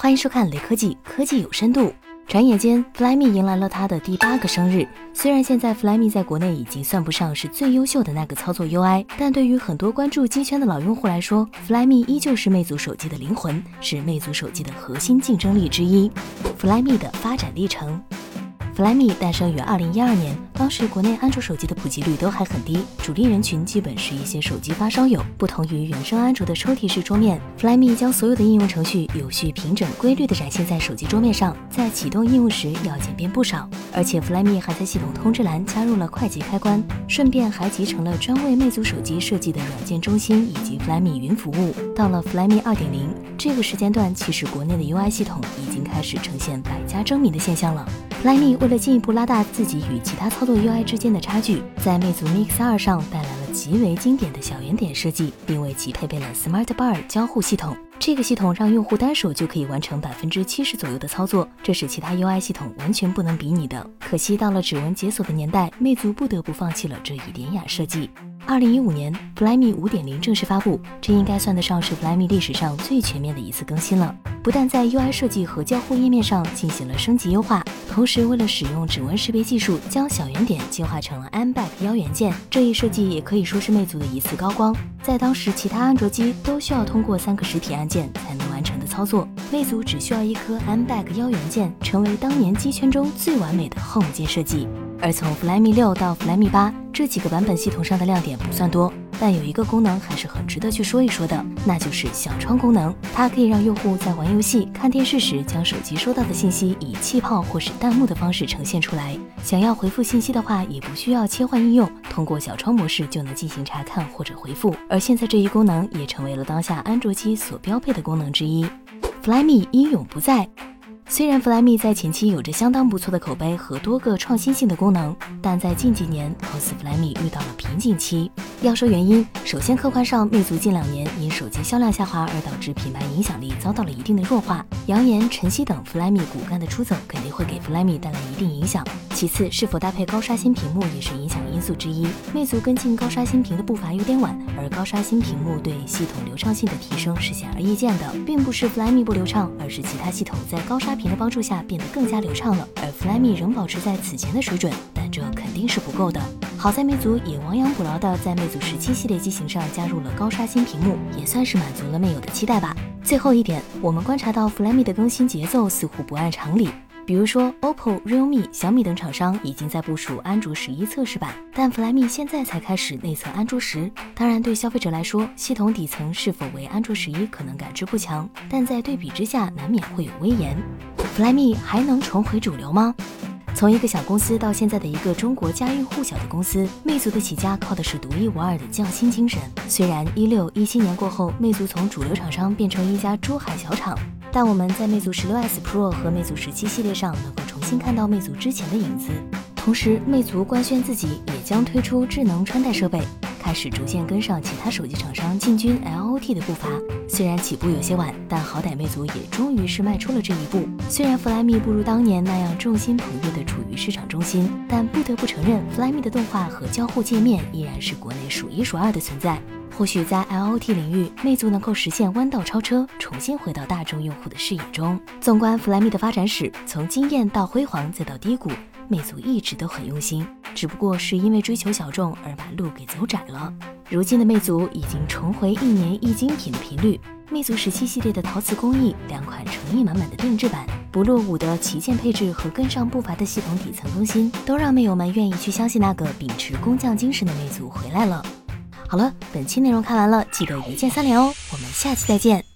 欢迎收看雷科技，科技有深度。转眼间，Flyme 迎来了它的第八个生日。虽然现在 Flyme 在国内已经算不上是最优秀的那个操作 UI，但对于很多关注机圈的老用户来说，Flyme 依旧是魅族手机的灵魂，是魅族手机的核心竞争力之一。Flyme 的发展历程。Flyme 诞生于二零一二年，当时国内安卓手机的普及率都还很低，主力人群基本是一些手机发烧友。不同于原生安卓的抽屉式桌面，Flyme 将所有的应用程序有序、平整、规律地展现在手机桌面上，在启动应用时要简便不少。而且 Flyme 还在系统通知栏加入了快捷开关，顺便还集成了专为魅族手机设计的软件中心以及 Flyme 云服务。到了 Flyme 二点零这个时间段，其实国内的 UI 系统已经开始呈现百家争鸣的现象了。Flyme 为了进一步拉大自己与其他操作 UI 之间的差距，在魅族 Mix 2上带来了极为经典的小圆点设计，并为其配备了 Smart Bar 交互系统。这个系统让用户单手就可以完成百分之七十左右的操作，这是其他 UI 系统完全不能比拟的。可惜到了指纹解锁的年代，魅族不得不放弃了这一典雅设计。二零一五年，Flyme 五点零正式发布，这应该算得上是 Flyme 历史上最全面的一次更新了。不但在 UI 设计和交互页面上进行了升级优化，同时为了使用指纹识别技术，将小圆点进化成了 M Back 腰元件。这一设计也可以说是魅族的一次高光。在当时其他安卓机都需要通过三个实体按键才能完成的操作，魅族只需要一颗 M Back 腰元件，成为当年机圈中最完美的 Home 键设计。而从 Flyme 六到 Flyme 八这几个版本，系统上的亮点不算多，但有一个功能还是很值得去说一说的，那就是小窗功能。它可以让用户在玩游戏、看电视时，将手机收到的信息以气泡或是弹幕的方式呈现出来。想要回复信息的话，也不需要切换应用，通过小窗模式就能进行查看或者回复。而现在这一功能也成为了当下安卓机所标配的功能之一。Flyme 英勇不在。虽然 Flyme 在前期有着相当不错的口碑和多个创新性的功能，但在近几年，cos Flyme 遇到了瓶颈期。要说原因，首先客观上，魅族近两年因手机销量下滑而导致品牌影响力遭到了一定的弱化，扬言、晨曦等 Flyme 骨干的出走肯定会给 Flyme 带来一定影响。其次，是否搭配高刷新屏幕也是影响因素之一。魅族跟进高刷新屏的步伐有点晚，而高刷新屏幕对系统流畅性的提升是显而易见的，并不是 Flyme 不流畅，而是其他系统在高刷屏的帮助下变得更加流畅了，而 Flyme 仍保持在此前的水准，但这肯定是不够的。好在魅族也亡羊补牢的在魅族十七系列机型上加入了高刷新屏幕，也算是满足了魅友的期待吧。最后一点，我们观察到 Flyme 的更新节奏似乎不按常理。比如说，OPPO、realme、小米等厂商已经在部署安卓十一测试版，但 Flyme 现在才开始内测安卓十。当然，对消费者来说，系统底层是否为安卓十一可能感知不强，但在对比之下，难免会有微言。Flyme 还能重回主流吗？从一个小公司到现在的一个中国家喻户晓的公司，魅族的起家靠的是独一无二的匠心精神。虽然一六一七年过后，魅族从主流厂商变成一家珠海小厂。但我们在魅族十六 S Pro 和魅族十七系列上能够重新看到魅族之前的影子。同时，魅族官宣自己也将推出智能穿戴设备，开始逐渐跟上其他手机厂商进军 LOT 的步伐。虽然起步有些晚，但好歹魅族也终于是迈出了这一步。虽然 Flyme 不如当年那样众星捧月的处于市场中心，但不得不承认，Flyme 的动画和交互界面依然是国内数一数二的存在。或许在 LOT 领域，魅族能够实现弯道超车，重新回到大众用户的视野中。纵观 Flyme 的发展史，从惊艳到辉煌再到低谷，魅族一直都很用心，只不过是因为追求小众而把路给走窄了。如今的魅族已经重回一年一精品的频率，魅族十七系列的陶瓷工艺，两款诚意满满的定制版，不落伍的旗舰配置和跟上步伐的系统底层更新，都让魅友们愿意去相信那个秉持工匠精神的魅族回来了。好了，本期内容看完了，记得一键三连哦！我们下期再见。